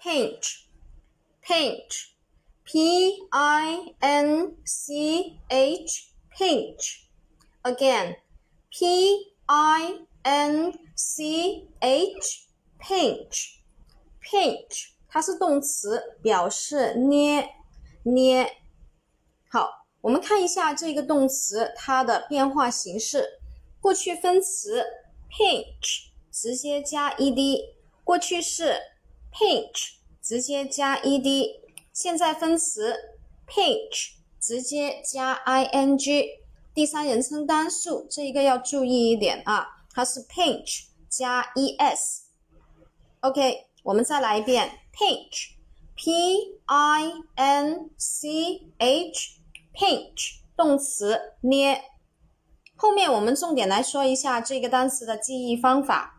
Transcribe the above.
pinch，pinch，p i n c h，pinch。Again，p i n c h，pinch，pinch，它是动词，表示捏捏。好，我们看一下这个动词它的变化形式。过去分词 pinch 直接加 ed，过去式 Pinch 直接加 ed，现在分词 pinch 直接加 ing，第三人称单数这一个要注意一点啊，它是 pinch 加 es。OK，我们再来一遍 pinch，p i n c h pinch 动词捏。后面我们重点来说一下这个单词的记忆方法。